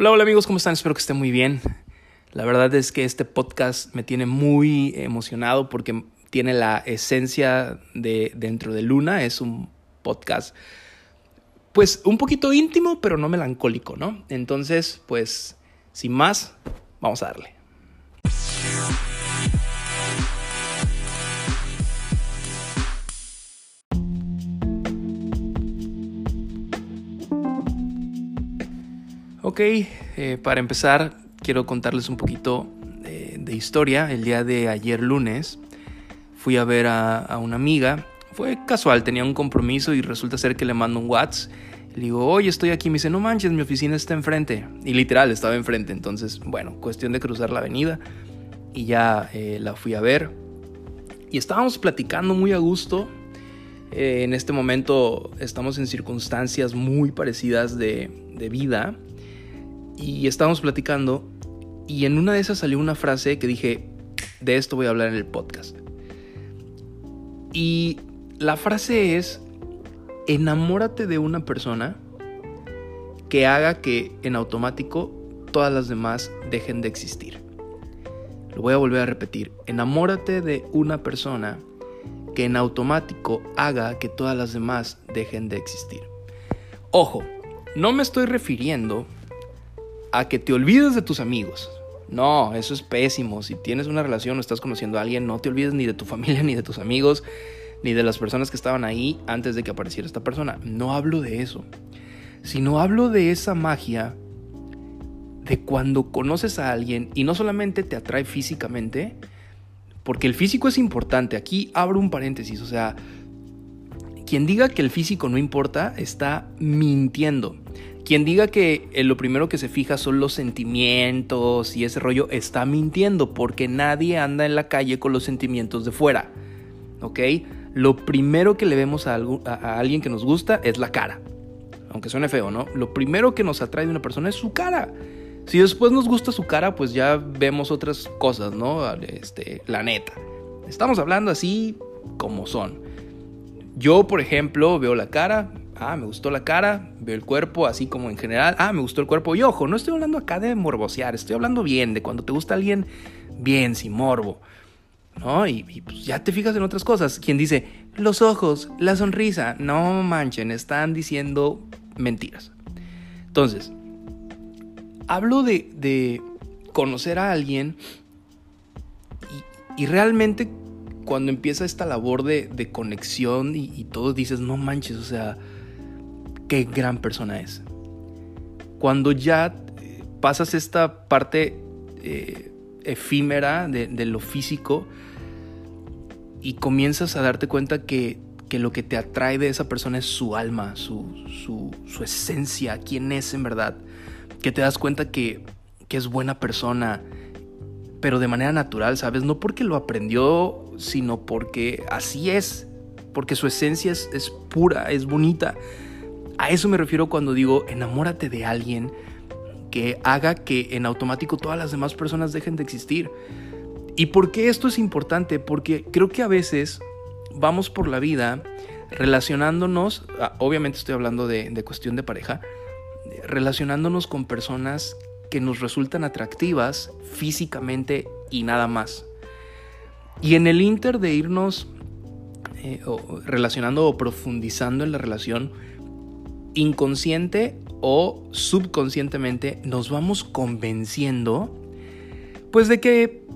Hola, hola amigos, ¿cómo están? Espero que estén muy bien. La verdad es que este podcast me tiene muy emocionado porque tiene la esencia de Dentro de Luna. Es un podcast, pues un poquito íntimo, pero no melancólico, ¿no? Entonces, pues, sin más, vamos a darle. Ok, eh, para empezar, quiero contarles un poquito de, de, historia. El día de ayer lunes fui a ver a, una amiga. Fue casual, tenía un compromiso y resulta ser que le mando un WhatsApp. Le digo, oye, estoy aquí. Me dice, no manches, mi oficina está enfrente. Y literal, estaba enfrente. Entonces, bueno, cuestión de cruzar la avenida. Y ya eh, la fui a ver. Y estábamos platicando muy a gusto. Eh, en este momento estamos en circunstancias muy parecidas de vida y estábamos platicando y en una de esas salió una frase que dije, de esto voy a hablar en el podcast. Y la frase es, enamórate de una persona que haga que en automático todas las demás dejen de existir. Lo voy a volver a repetir, enamórate de una persona que en automático haga que todas las demás dejen de existir. Ojo, no me estoy refiriendo a que te olvides de tus amigos. No, eso es pésimo. Si tienes una relación o estás conociendo a alguien, no te olvides ni de tu familia, ni de tus amigos, ni de las personas que estaban ahí antes de que apareciera esta persona. No hablo de eso. Sino hablo de esa magia de cuando conoces a alguien y no solamente te atrae físicamente, porque el físico es importante. Aquí abro un paréntesis, o sea, quien diga que el físico no importa está mintiendo. Quien diga que eh, lo primero que se fija son los sentimientos y ese rollo está mintiendo porque nadie anda en la calle con los sentimientos de fuera. ¿Ok? Lo primero que le vemos a, alguien que nos gusta es la cara. Aunque suene feo, ¿no? Lo primero que nos atrae de una persona es su cara. Si después nos gusta su cara, pues ya vemos otras cosas, ¿no? Este, la neta. Estamos hablando así como son. Yo, por ejemplo, veo la cara, Ah, me gustó la cara, veo el cuerpo, así como en general. Ah, me gustó el cuerpo. Y ojo, no estoy hablando acá de morbosear, estoy hablando bien, de cuando te gusta alguien bien, sin morbo. ¿No? Y, pues ya te fijas en otras cosas. Quien dice, los ojos, la sonrisa. No manchen, están diciendo mentiras. Entonces, hablo de, de conocer a alguien y, y realmente cuando empieza esta labor de, de conexión y, y todos dices, no manches, o sea, qué gran persona es. Cuando ya eh, pasas esta parte eh, efímera de, lo físico y comienzas a darte cuenta que, que, lo que te atrae de esa persona es su alma, su, su, su esencia, quién es en verdad, que te das cuenta que, que es buena persona, pero de manera natural, ¿sabes? No porque lo aprendió, sino porque así es, porque su esencia es, es pura, es bonita. A eso me refiero cuando digo enamórate de alguien que haga que en automático todas las demás personas dejen de existir. ¿Y por qué esto es importante? Porque creo que a veces vamos por la vida relacionándonos, obviamente estoy hablando de, cuestión de pareja, relacionándonos con personas que nos resultan atractivas físicamente y nada más. Y en el inter de irnos eh, relacionando o profundizando en la relación, inconsciente o subconscientemente nos vamos convenciendo pues de que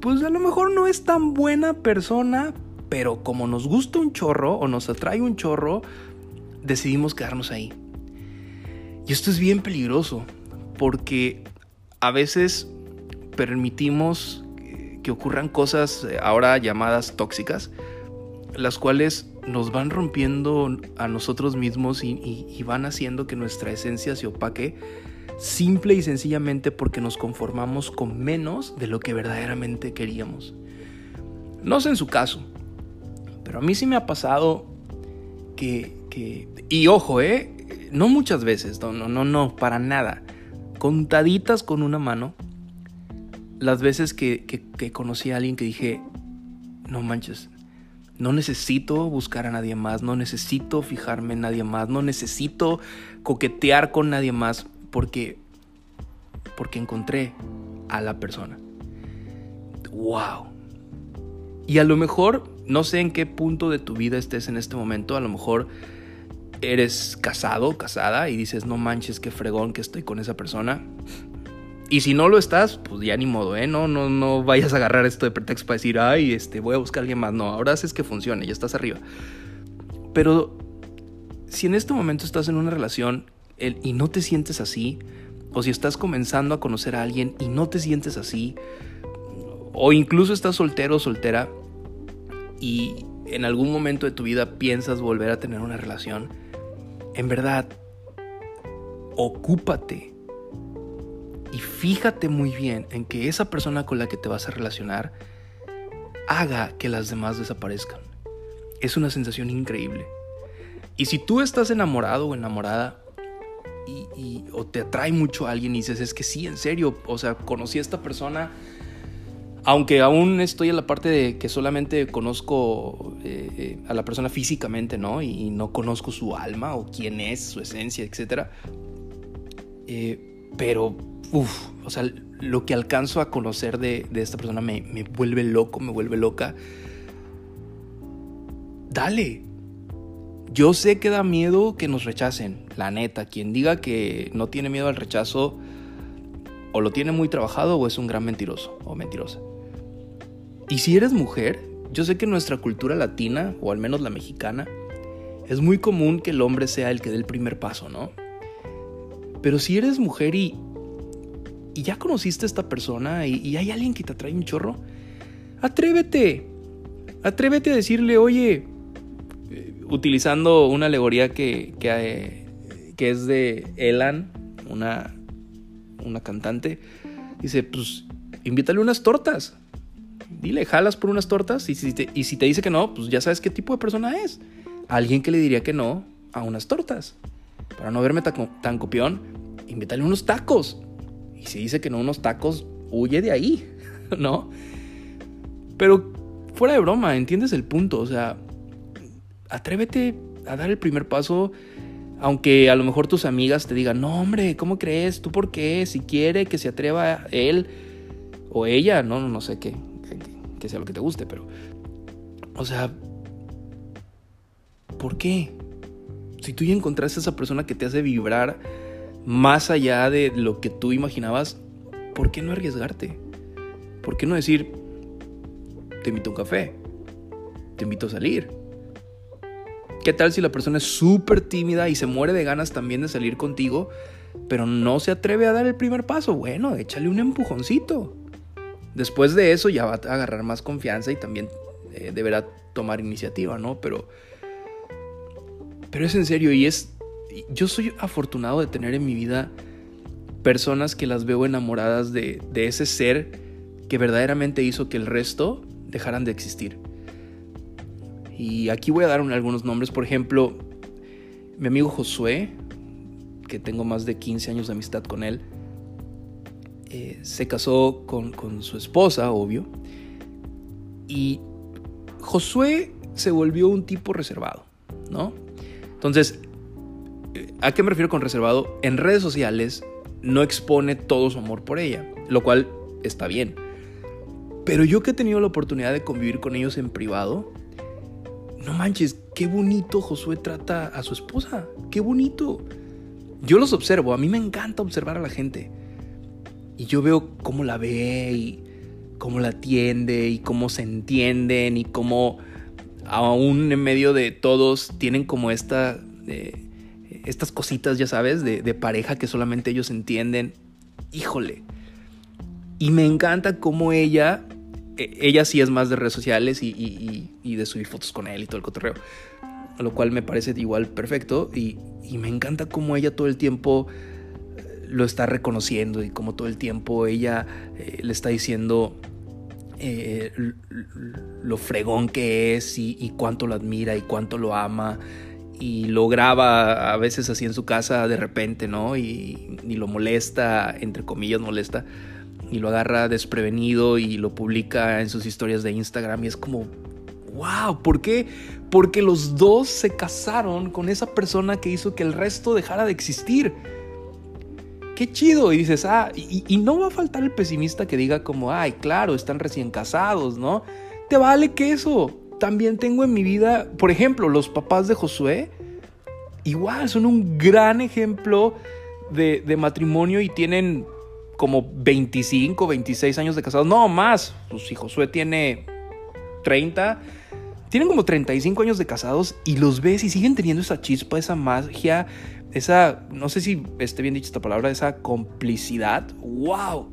pues a lo mejor no es tan buena persona, pero como nos gusta un chorro o nos atrae un chorro, decidimos quedarnos ahí. Y esto es bien peligroso, porque a veces permitimos que ocurran cosas ahora llamadas tóxicas, las cuales nos van rompiendo a nosotros mismos y, van haciendo que nuestra esencia se opaque simple y sencillamente porque nos conformamos con menos de lo que verdaderamente queríamos. No sé en su caso, pero a mí sí me ha pasado que, que y ojo, eh, no muchas veces, no, no, no, no, para nada, contaditas con una mano, las veces que, que, que conocí a alguien que dije, no manches, no necesito buscar a nadie más, no necesito fijarme en nadie más, no necesito coquetear con nadie más, porque porque encontré a la persona. ¡Wow! Y a lo mejor, no sé en qué punto de tu vida estés en este momento, a lo mejor eres casado, casada y dices, no manches, qué fregón que estoy con esa persona. Y si no lo estás, pues ya ni modo, ¿eh? No, no, no vayas a agarrar esto de pretexto para decir, ay, este, voy a buscar a alguien más. No, ahora haces que funcione, ya estás arriba. Pero si en este momento estás en una relación y no te sientes así, o si estás comenzando a conocer a alguien y no te sientes así, o incluso estás soltero o soltera y en algún momento de tu vida piensas volver a tener una relación, en verdad, ocúpate y fíjate muy bien en que esa persona con la que te vas a relacionar haga que las demás desaparezcan. Es una sensación increíble. Y si tú estás enamorado o enamorada y, o te atrae mucho a alguien y dices, es que sí, en serio, o sea, conocí a esta persona, aunque aún estoy en la parte de que solamente conozco eh, a la persona físicamente, ¿no? Y, no conozco su alma o quién es, su esencia, etc. Eh, pero Uf, o sea, lo que alcanzo a conocer de, esta persona me, me, vuelve loco, me vuelve loca. Dale. Yo sé que da miedo que nos rechacen, la neta. Quien diga que no tiene miedo al rechazo, o lo tiene muy trabajado o es un gran mentiroso o mentirosa. Y si eres mujer, yo sé que en nuestra cultura latina, o al menos la mexicana, es muy común que el hombre sea el que dé el primer paso, ¿no? Pero si eres mujer y, y ya conociste a esta persona y, hay alguien que te atrae un chorro, atrévete. Atrévete a decirle, oye, eh, utilizando una alegoría que, que, que es de Elan, una, una cantante, dice, pues invítale unas tortas. Dile, jalas por unas tortas y si, te, y si te dice que no, pues ya sabes qué tipo de persona es. Alguien que le diría que no a unas tortas. Para no verme tan, tan copión, invítale unos tacos. Si dice que no unos tacos, huye de ahí, ¿no? Pero fuera de broma, ¿entiendes el punto? O sea, atrévete a dar el primer paso, aunque a lo mejor tus amigas te digan, no hombre, ¿cómo crees? ¿Tú por qué? Si quiere que se atreva él o ella, no, no, no sé qué, que sea lo que te guste, pero... O sea, ¿por qué? Si tú ya encontraste a esa persona que te hace vibrar más allá de lo que tú imaginabas, ¿por qué no arriesgarte? ¿Por qué no decir, te invito a un café? Te invito a salir. ¿Qué tal si la persona es súper tímida y se muere de ganas también de salir contigo, pero no se atreve a dar el primer paso? Bueno, échale un empujoncito. Después de eso ya va a agarrar más confianza y también eh, deberá tomar iniciativa, ¿no? Pero, pero es en serio y es yo soy afortunado de tener en mi vida personas que las veo enamoradas de, ese ser que verdaderamente hizo que el resto dejaran de existir. Y aquí voy a dar algunos nombres, por ejemplo, mi amigo Josué, que tengo más de 15 años de amistad con él, eh, se casó con, con su esposa, obvio, y Josué se volvió un tipo reservado, ¿no? Entonces, ¿A qué me refiero con reservado? En redes sociales no expone todo su amor por ella, lo cual está bien. Pero yo que he tenido la oportunidad de convivir con ellos en privado, no manches, qué bonito Josué trata a su esposa, qué bonito. Yo los observo, a mí me encanta observar a la gente. Y yo veo cómo la ve y cómo la atiende y cómo se entienden y cómo aún en medio de todos tienen como esta eh, estas cositas, ya sabes, de, pareja que solamente ellos entienden. Híjole. Y me encanta cómo ella, e, ella sí es más de redes sociales y, de subir fotos con él y todo el cotorreo. Lo cual me parece igual perfecto. Y, me encanta cómo ella todo el tiempo eh, lo está reconociendo y cómo todo el tiempo ella eh, le está diciendo eh, lo fregón que es y, y, cuánto lo admira y cuánto lo ama y lo graba a veces así en su casa de repente, ¿no? Y, lo molesta, entre comillas molesta, y lo agarra desprevenido y lo publica en sus historias de Instagram y es como, wow, ¿por qué? Porque los dos se casaron con esa persona que hizo que el resto dejara de existir. qué chido. Y dices, ah, y, y, no va a faltar el pesimista que diga como, ay, claro, están recién casados, ¿no? Te vale que eso. También tengo en mi vida, por ejemplo, los papás de Josué, igual son un gran ejemplo de, matrimonio y tienen como 25, 26 años de casados, no más. Pues si Josué tiene 30, tienen como 35 años de casados y los ves y siguen teniendo esa chispa, esa magia, esa, no sé si esté bien dicha esta palabra, esa complicidad. ¡Wow!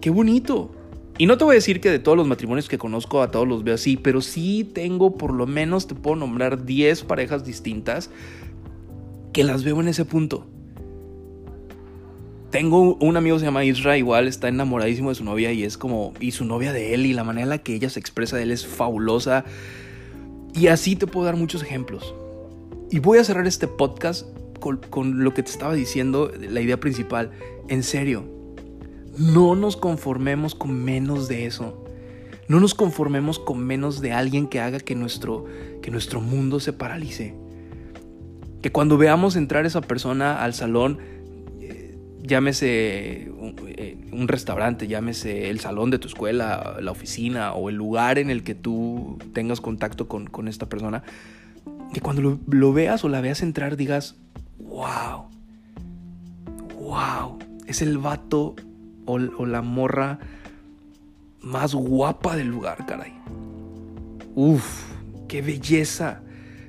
¡Qué bonito! Y no te voy a decir que de todos los matrimonios que conozco a todos los veo así, pero sí tengo por lo menos, te puedo nombrar 10 parejas distintas que las veo en ese punto. Tengo un amigo que se llama Isra, igual está enamoradísimo de su novia y es como, y su novia de él y la manera en la que ella se expresa de él es fabulosa. Y así te puedo dar muchos ejemplos. Y voy a cerrar este podcast con, con lo que te estaba diciendo, la idea principal. En serio, no nos conformemos con menos de eso. No nos conformemos con menos de alguien que haga que nuestro, que nuestro mundo se paralice. Que cuando veamos entrar esa persona al salón, llámese eh, un, restaurante, llámese el salón de tu escuela, la oficina o el lugar en el que tú tengas contacto con, esta persona, que cuando lo, veas o la veas entrar digas, wow, wow, es el vato o, la morra más guapa del lugar, caray. Uf, qué belleza.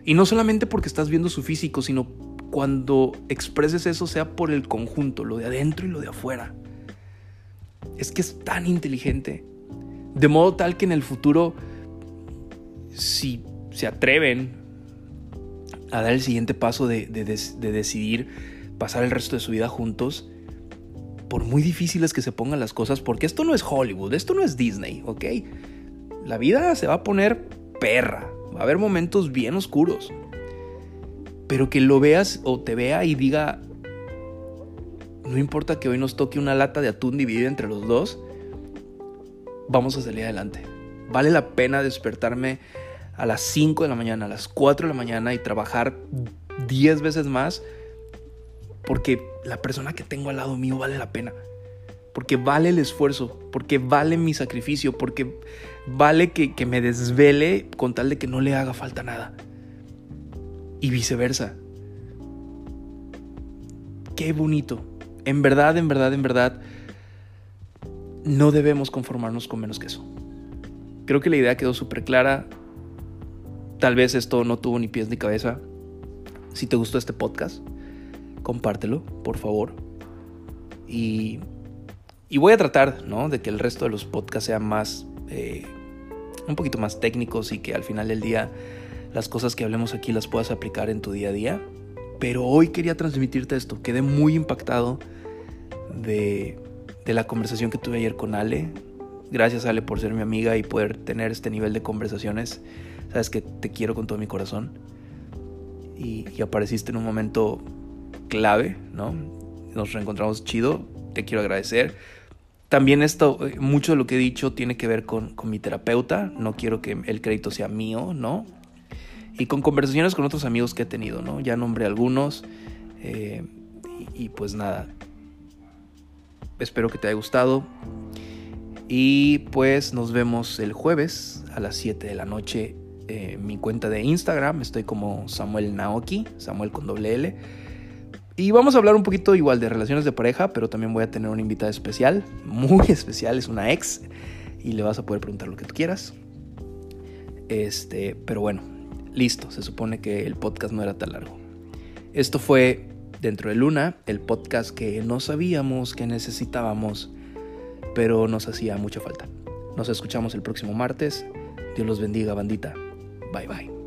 Y no solamente porque estás viendo su físico, sino cuando expreses eso sea por el conjunto, lo de adentro y lo de afuera. Es que es tan inteligente. De modo tal que en el futuro, si se atreven a dar el siguiente paso de, decidir pasar el resto de su vida juntos, por muy difíciles que se pongan las cosas, porque esto no es Hollywood, esto no es Disney, ¿ok? La vida se va a poner perra, va a haber momentos bien oscuros pero que lo veas o te vea y diga, no importa que hoy nos toque una lata de atún dividida entre los dos, vamos a salir adelante. Vale la pena despertarme a las 5 de la mañana, a las 4 de la mañana y trabajar 10 veces más porque la persona que tengo al lado mío vale la pena. Porque vale el esfuerzo, porque vale mi sacrificio, porque vale que, me desvele con tal de que no le haga falta nada y viceversa. Qué bonito. En verdad, en verdad, en verdad, no debemos conformarnos con menos que eso. Creo que la idea quedó súper clara. Tal vez esto no tuvo ni pies ni cabeza. Si te gustó este podcast, compártelo, por favor. Y, y voy a tratar, ¿no? De que el resto de los podcasts sean más, eh, un poquito más técnicos y que al final del día las cosas que hablemos aquí las puedas aplicar en tu día a día. Pero hoy quería transmitirte esto. Quedé muy impactado de, de la conversación que tuve ayer con Ale. Gracias Ale por ser mi amiga y poder tener este nivel de conversaciones. Sabes que te quiero con todo mi corazón. Y, y apareciste en un momento clave, ¿no? Nos reencontramos chido. Te quiero agradecer. También esto, mucho de lo que he dicho tiene que ver con, con mi terapeuta. No quiero que el crédito sea mío, ¿no? y con conversaciones con otros amigos que he tenido, ¿no? Ya nombré algunos eh, y, pues nada, espero que te haya gustado y pues nos vemos el jueves a las 7 de la noche en mi cuenta de Instagram, estoy como Samuel Naoki, Samuel con doble L. Y vamos a hablar un poquito igual de relaciones de pareja, pero también voy a tener una invitada especial, muy especial, es una ex, y le vas a poder preguntar lo que tú quieras. Este, pero bueno, Listo, se supone que el podcast no era tan largo. Esto fue Dentro de Luna, el podcast que no sabíamos que necesitábamos, pero nos hacía mucha falta. Nos escuchamos el próximo martes. Dios los bendiga, bandita. Bye bye.